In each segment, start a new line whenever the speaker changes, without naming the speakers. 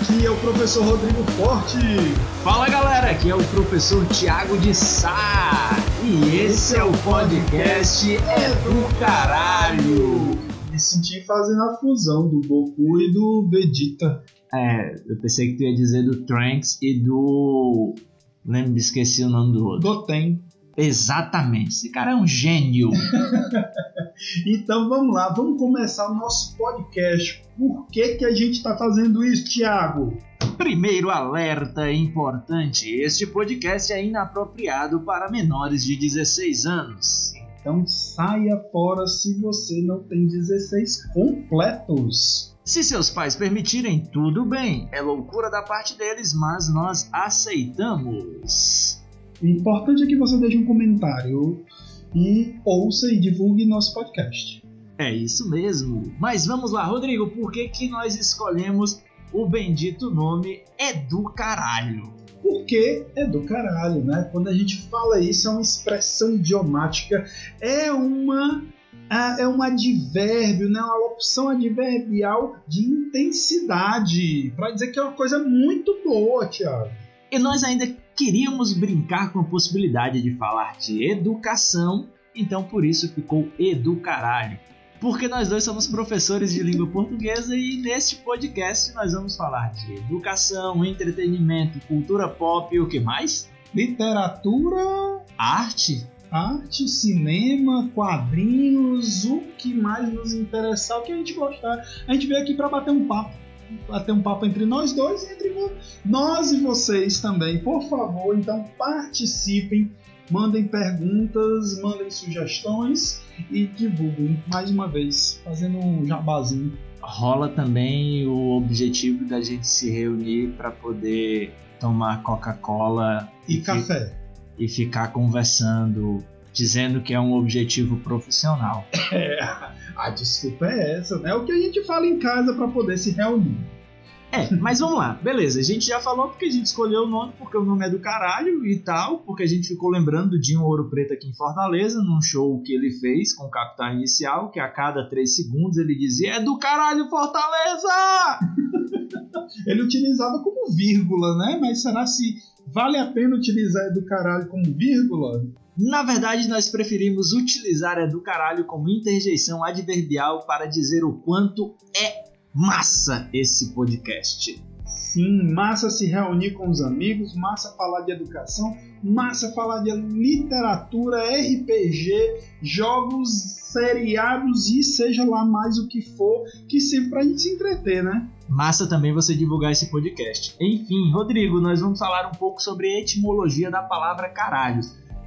aqui é o professor Rodrigo Forte.
Fala galera, aqui é o professor Tiago de Sá. E esse é o podcast É do Caralho.
Me senti fazendo a fusão do Goku e do Vegeta.
É, eu pensei que tu ia dizer do Trunks e do. Lembro, esqueci o nome do outro.
Goten.
Exatamente, esse cara é um gênio.
Então vamos lá, vamos começar o nosso podcast. Por que, que a gente está fazendo isso, Tiago?
Primeiro alerta importante: este podcast é inapropriado para menores de 16 anos.
Então saia fora se você não tem 16 completos.
Se seus pais permitirem, tudo bem. É loucura da parte deles, mas nós aceitamos.
O importante é que você deixe um comentário e ouça e divulgue nosso podcast.
É isso mesmo. Mas vamos lá, Rodrigo, por que, que nós escolhemos o bendito nome É do Caralho?
Porque é do caralho, né? Quando a gente fala isso, é uma expressão idiomática, é uma é um advérbio, né? uma opção adverbial de intensidade, para dizer que é uma coisa muito boa, Tiago.
E nós ainda queríamos brincar com a possibilidade de falar de educação, então por isso ficou Educaralho. Porque nós dois somos professores de língua portuguesa e neste podcast nós vamos falar de educação, entretenimento, cultura pop e o que mais?
Literatura,
Arte?
arte, cinema, quadrinhos, o que mais nos interessar, o que a gente gostar. A gente veio aqui para bater um papo. Bater um papo entre nós dois e entre nós e vocês também. Por favor, então participem, mandem perguntas, mandem sugestões e divulguem mais uma vez, fazendo um jabazinho.
Rola também o objetivo da gente se reunir para poder tomar Coca-Cola
E
fi-
café.
e ficar conversando, dizendo que é um objetivo profissional.
É, a desculpa é essa, né? O que a gente fala em casa para poder se reunir.
É, mas vamos lá, beleza. A gente já falou porque a gente escolheu o nome, porque o nome é do caralho e tal, porque a gente ficou lembrando do Dinho Ouro Preto aqui em Fortaleza, num show que ele fez com o Capital Inicial, que a cada três segundos ele dizia: É do caralho, Fortaleza!
Ele utilizava como vírgula, né? Mas será se vale a pena utilizar do caralho como vírgula?
Na verdade, nós preferimos utilizar é do caralho como interjeição adverbial para dizer o quanto é massa esse podcast.
Sim, massa se reunir com os amigos, massa falar de educação, massa falar de literatura, RPG, jogos, seriados e seja lá mais o que for que sirva pra gente se entreter, né?
Massa também você divulgar esse podcast. Enfim, Rodrigo, nós vamos falar um pouco sobre a etimologia da palavra caralho.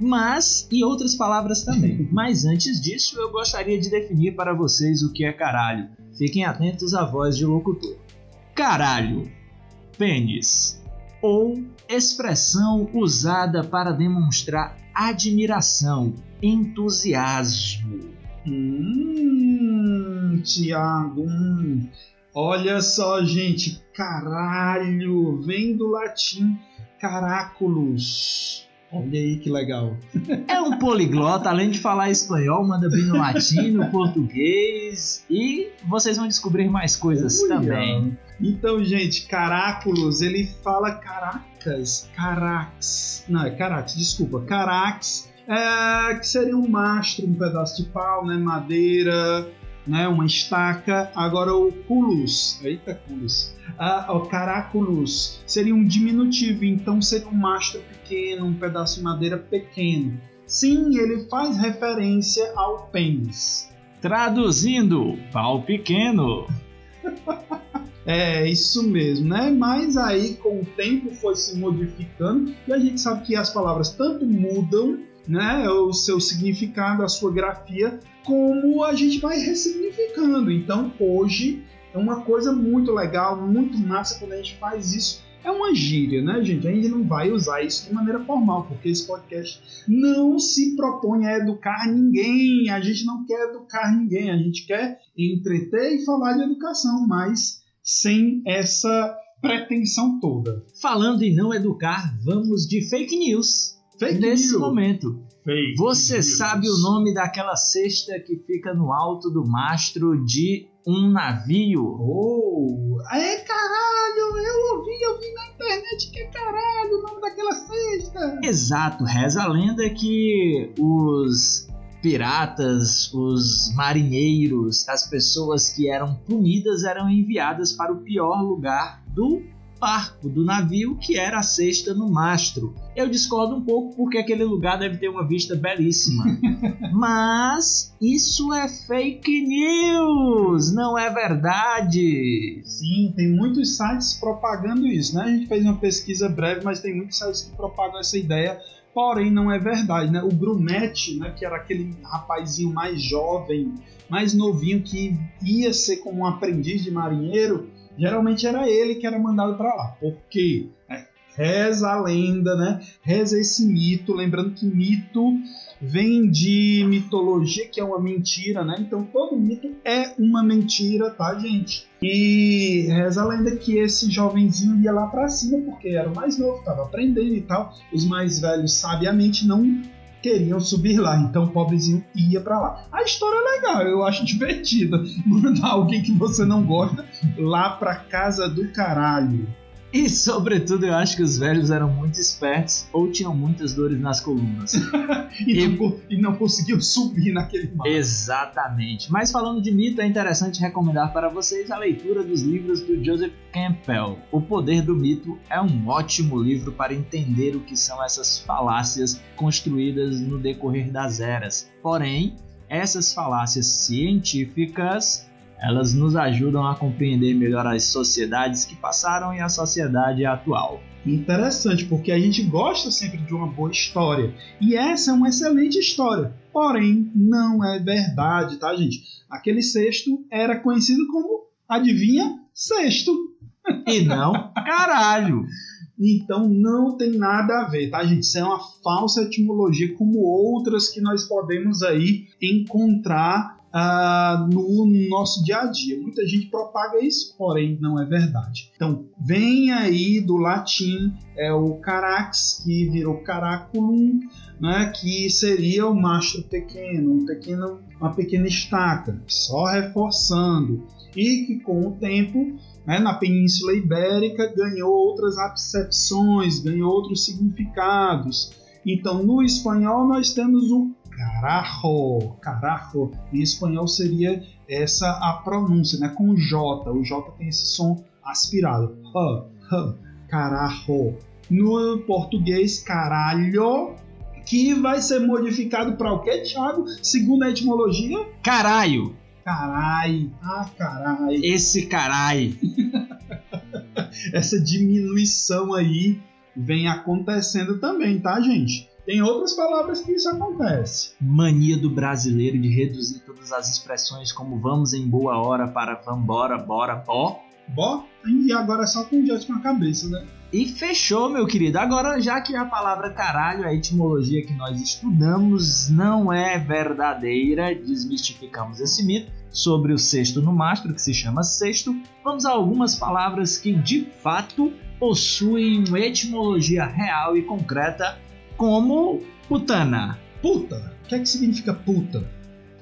Mas e outras palavras também. Mas antes disso, eu gostaria de definir para vocês o que é caralho. Fiquem atentos à voz de locutor. Caralho, pênis ou expressão usada para demonstrar admiração, entusiasmo.
Hum, Tiago, hum. olha só, gente, caralho, vem do latim caraculus. Olha aí que legal.
É um poliglota, além de falar espanhol, manda bem no latino, português e vocês vão descobrir mais coisas
Olha.
também.
Então, gente, Caraculus, ele fala Caracas, Carax, não, é Carax, desculpa, Carax, é, que seria um mastro, um pedaço de pau, né, madeira, né, uma estaca. Agora o culus, eita culus, ah, o Caraculus seria um diminutivo, então seria um mastro pequeno, um pedaço de madeira pequeno. Sim, ele faz referência ao pênis.
Traduzindo, pau pequeno.
É, isso mesmo, né? Mas aí com o tempo foi se modificando e a gente sabe que as palavras tanto mudam, né, o seu significado, a sua grafia, como a gente vai ressignificando. Então, hoje é uma coisa muito legal, muito massa quando a gente faz isso. É uma gíria, né, gente? A gente não vai usar isso de maneira formal, porque esse podcast não se propõe a educar ninguém. A gente não quer educar ninguém, a gente quer entreter e falar de educação, mas sem essa pretensão toda.
Falando em não educar, vamos de fake news.
Fake
nesse
news.
momento. Você sabe o nome daquela cesta que fica no alto do mastro de um navio?
Oh, é caralho, eu ouvi, eu vi na internet que é caralho o nome daquela cesta.
Exato, reza a lenda que os piratas, os marinheiros, as pessoas que eram punidas eram enviadas para o pior lugar do barco, do navio, que era a cesta no mastro. Eu discordo um pouco porque aquele lugar deve ter uma vista belíssima. Mas isso é fake news, não é verdade.
Sim, tem muitos sites propagando isso, né? A gente fez uma pesquisa breve, mas tem muitos sites que propagam essa ideia porém não é verdade, né? O Brunetti, né, que era aquele rapazinho mais jovem, mais novinho que ia ser como um aprendiz de marinheiro, geralmente era ele que era mandado para lá. Por quê? É, reza a lenda, né? Reza esse mito, lembrando que mito vem de mitologia, que é uma mentira, né? Então todo mito é uma mentira, tá, gente? E reza a lenda que esse jovenzinho ia lá para cima porque era o mais novo, estava aprendendo e tal. Os mais velhos, sabiamente, não queriam subir lá, então o pobrezinho ia para lá. A história é legal, eu acho divertida. Mandar alguém que você não gosta lá pra casa do caralho.
E, sobretudo, eu acho que os velhos eram muito espertos ou tinham muitas dores nas colunas.
e, e, não, e, não, conseguiam subir naquele mar.
Exatamente. Mas falando de mito, é interessante recomendar para vocês a leitura dos livros do Joseph Campbell. O Poder do Mito é um ótimo livro para entender o que são essas falácias construídas no decorrer das eras. Porém, essas falácias científicas elas nos ajudam a compreender melhor as sociedades que passaram e a sociedade atual.
Interessante, porque a gente gosta sempre de uma boa história. E essa é uma excelente história. Porém, não é verdade, tá, gente? Aquele sexto era conhecido como, adivinha, sexto.
E não caralho.
Então não tem nada a ver, tá, gente? Isso é uma falsa etimologia, como outras que nós podemos aí encontrar ah, no nosso dia a dia. Muita gente propaga isso, porém não é verdade. Então, vem aí do latim é o carax, que virou caraculum, né, que seria o mastro pequeno, um pequeno, uma pequena estaca, só reforçando, e que com o tempo né, na Península Ibérica ganhou outras acepções, ganhou outros significados. Então, no espanhol, nós temos o carajo, carajo, em espanhol seria essa a pronúncia, né? Com J, o J tem esse som aspirado, h, h, carajo. No português, caralho, que vai ser modificado para o que, Thiago? Segundo a etimologia?
Caralho.
Carai, ah, carai.
Esse carai.
Essa diminuição aí vem acontecendo também, tá, gente? Tem outras palavras que isso acontece.
Mania do brasileiro de reduzir todas as expressões como vamos em boa hora para vambora, bora, bó.
Bó? E agora é só com o jet com a cabeça, né?
E fechou, meu querido. Agora, já que a palavra caralho, a etimologia que nós estudamos, não é verdadeira, desmistificamos esse mito sobre o sexto no mastro, que se chama sexto, vamos a algumas palavras que de fato possuem uma etimologia real e concreta como putana.
Puta? O que é que significa puta?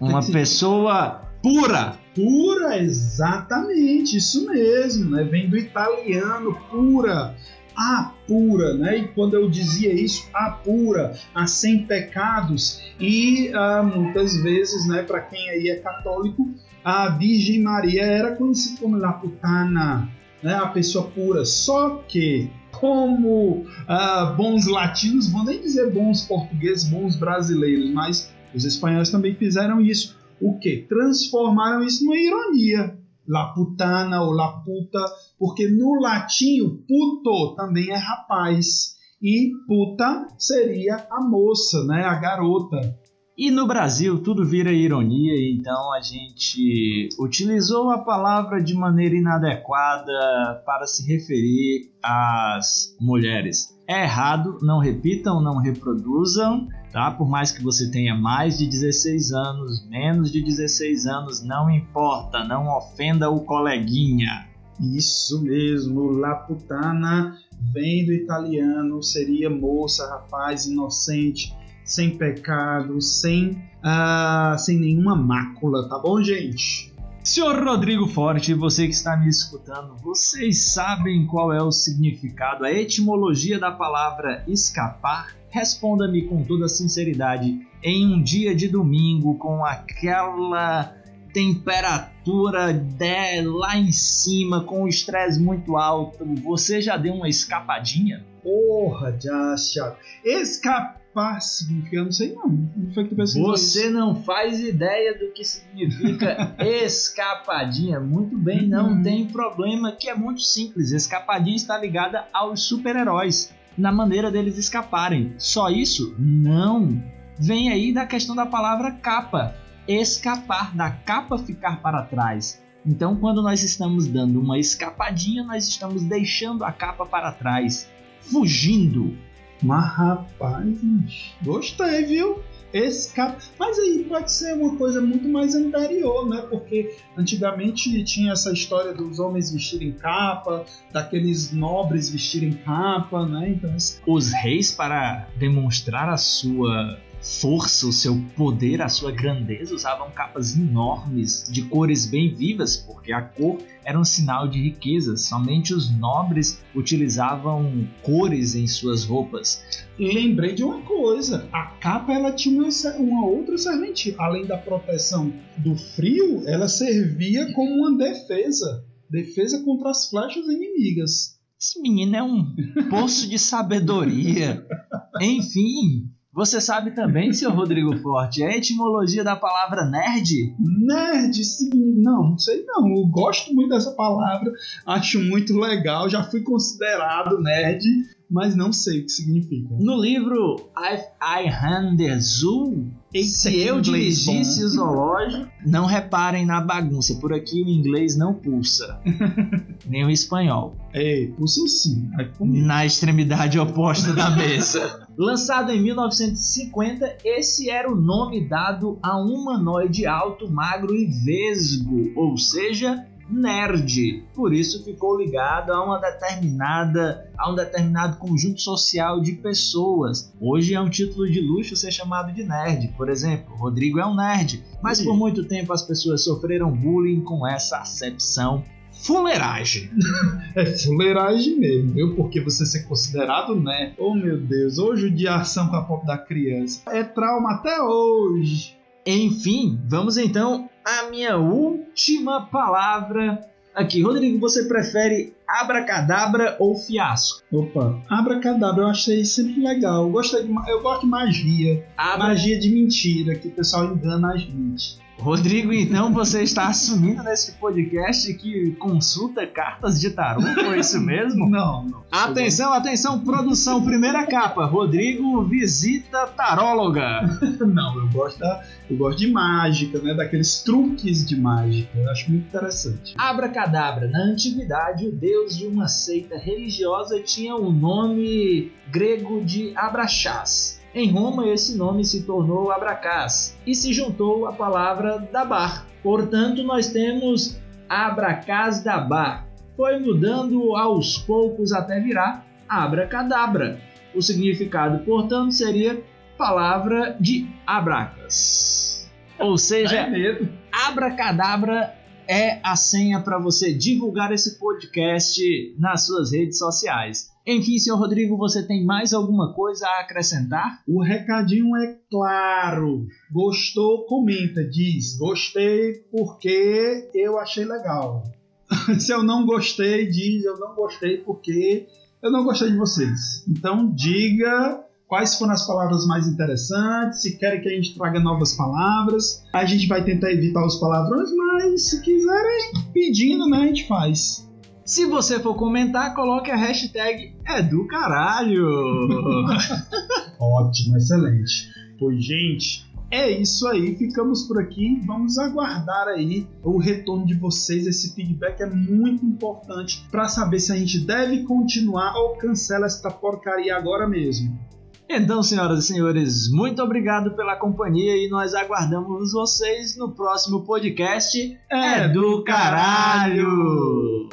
Uma
que
pessoa pura.
Pura, exatamente, isso mesmo, né? Vem do italiano pura. A pura, né? E quando eu dizia isso, a pura, a sem pecados, e ah, muitas vezes, né, para quem aí é católico, a Virgem Maria era conhecida como La Putana, né, a pessoa pura. Só que como uh, bons latinos, vou nem dizer bons portugueses, bons brasileiros, mas os espanhóis também fizeram isso. O que? Transformaram isso numa ironia. La putana ou la puta, porque no latim o puto também é rapaz e puta seria a moça, né, a garota.
E no Brasil tudo vira ironia, então a gente utilizou a palavra de maneira inadequada para se referir às mulheres. É errado, não repitam, não reproduzam, tá? Por mais que você tenha mais de 16 anos, menos de 16 anos, não importa, não ofenda o coleguinha.
Isso mesmo, la putana vem do italiano, seria moça, rapaz, inocente sem pecado, sem, uh, sem nenhuma mácula, tá bom, gente?
Senhor Rodrigo Forte, você que está me escutando, vocês sabem qual é o significado, a etimologia da palavra escapar, responda-me com toda sinceridade. Em um dia de domingo, com aquela temperatura de lá em cima, com o estresse muito alto, você já deu uma escapadinha?
Porra, já, Thiago. Escapar significa, eu não sei não. Não foi que tu
Você não faz ideia do que significa escapadinha. Muito bem, não
Uhum.
tem problema, que é muito simples. Escapadinha está ligada aos super-heróis, na maneira deles escaparem. Só isso? Não. Vem aí da questão da palavra capa. Escapar, da capa ficar para trás. Então, quando nós estamos dando uma escapadinha, nós estamos deixando a capa para trás, fugindo.
Mas rapaz, gostei, viu? Escapa. Mas aí pode ser uma coisa muito mais anterior, né? Porque antigamente tinha essa história dos homens vestirem capa, daqueles nobres vestirem capa, né? Então, esse-
Os reis, para demonstrar a sua força, o seu poder, a sua grandeza, usavam capas enormes de cores bem vivas, porque a cor era um sinal de riqueza. Somente os nobres utilizavam cores em suas roupas.
lembrei de uma coisa: a capa ela tinha uma, uma outra serventia. Além da proteção do frio, ela servia como uma defesa defesa contra as flechas inimigas.
Esse menino é um poço de sabedoria. Enfim, você sabe também, seu Rodrigo Forte, a etimologia da palavra nerd?
Nerd, sim, não, não sei não. Eu gosto muito dessa palavra, acho muito legal. Já fui considerado nerd, mas não sei o que significa.
No livro I, I Hand the Zoo,
Eita,
se eu dirigisse
bom.
o zoológico, não reparem na bagunça, por aqui o inglês não pulsa, nem o espanhol,
Ei, pulsa sim.
Na extremidade oposta da mesa. Lançado em 1950, esse era o nome dado a um humanoide alto, magro e vesgo, ou seja, nerd. Por isso ficou ligado a uma determinada, a um determinado conjunto social de pessoas. Hoje é um título de luxo ser chamado de nerd. Por exemplo, Rodrigo é um nerd, mas por muito tempo as pessoas sofreram bullying com essa acepção fuleiragem.
É fuleiragem mesmo, viu? Porque você ser considerado nerd. Oh meu Deus, ou judiação com a pop da criança. É trauma até hoje.
Enfim, vamos então à minha última palavra aqui. Rodrigo, você prefere abracadabra ou fiasco?
Opa, abracadabra eu achei sempre legal. Eu, gostei de, eu gosto de magia.
Abra...
Magia de mentira, que o pessoal engana a gente.
Rodrigo, então você está assumindo nesse podcast que consulta cartas de tarô? Foi isso mesmo?
Não, não.
Atenção, atenção, produção, primeira capa. Rodrigo visita taróloga.
Não, eu gosto, da, eu gosto de mágica, né? Daqueles truques de mágica. Eu acho muito interessante.
Abracadabra. Na antiguidade, o deus de uma seita religiosa tinha o nome grego de Abraxás. Em Roma, esse nome se tornou Abracás e se juntou à palavra dabar. Portanto, nós temos Abracás dabar. Foi mudando aos poucos até virar abracadabra. O significado, portanto, seria palavra de abracas. Ou seja,
É.
Abracadabra é a senha para você divulgar esse podcast nas suas redes sociais. Enfim, senhor Rodrigo, você tem mais alguma coisa a acrescentar?
O recadinho é claro. Gostou, comenta, diz. Gostei porque eu achei legal. Se eu não gostei, diz eu não gostei porque eu não gostei de vocês. Então diga quais foram as palavras mais interessantes, se querem que a gente traga novas palavras. A gente vai tentar evitar os palavrões, mas se quiserem pedindo, né, a gente faz.
Se você for comentar, coloque a hashtag é do caralho.
Ótimo, excelente. Pois, gente, é isso aí. Ficamos por aqui. Vamos aguardar aí o retorno de vocês. Esse feedback é muito importante para saber se a gente deve continuar ou cancela esta porcaria agora mesmo.
Então, senhoras e senhores, muito obrigado pela companhia e nós aguardamos vocês no próximo podcast. É do caralho.